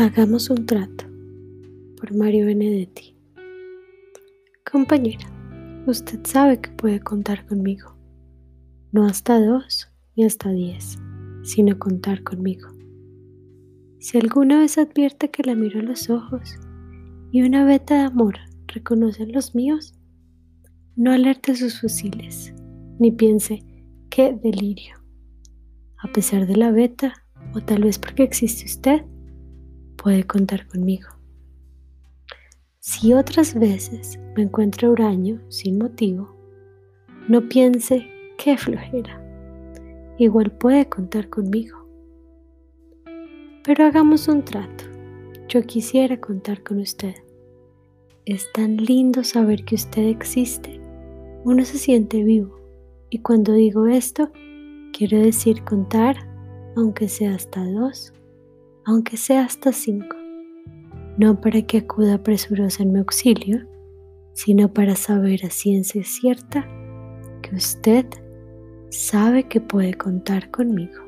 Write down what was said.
Hagamos un trato por Mario Benedetti. Compañera, usted sabe que puede contar conmigo. No hasta dos ni hasta diez, sino contar conmigo. Si alguna vez advierte que la miro a los ojos y una veta de amor reconoce los míos, no alerte sus fusiles, ni piense qué delirio. A pesar de la veta, o tal vez porque existe usted, puede contar conmigo. Si otras veces me encuentro huraño sin motivo, no piense qué flojera. Igual puede contar conmigo. Pero hagamos un trato. Yo quisiera contar con usted. Es tan lindo saber que usted existe. Uno se siente vivo. Y cuando digo esto, quiero decir contar, aunque sea hasta dos aunque sea hasta cinco, no para que acuda presurosa en mi auxilio, sino para saber a ciencia cierta que usted sabe que puede contar conmigo.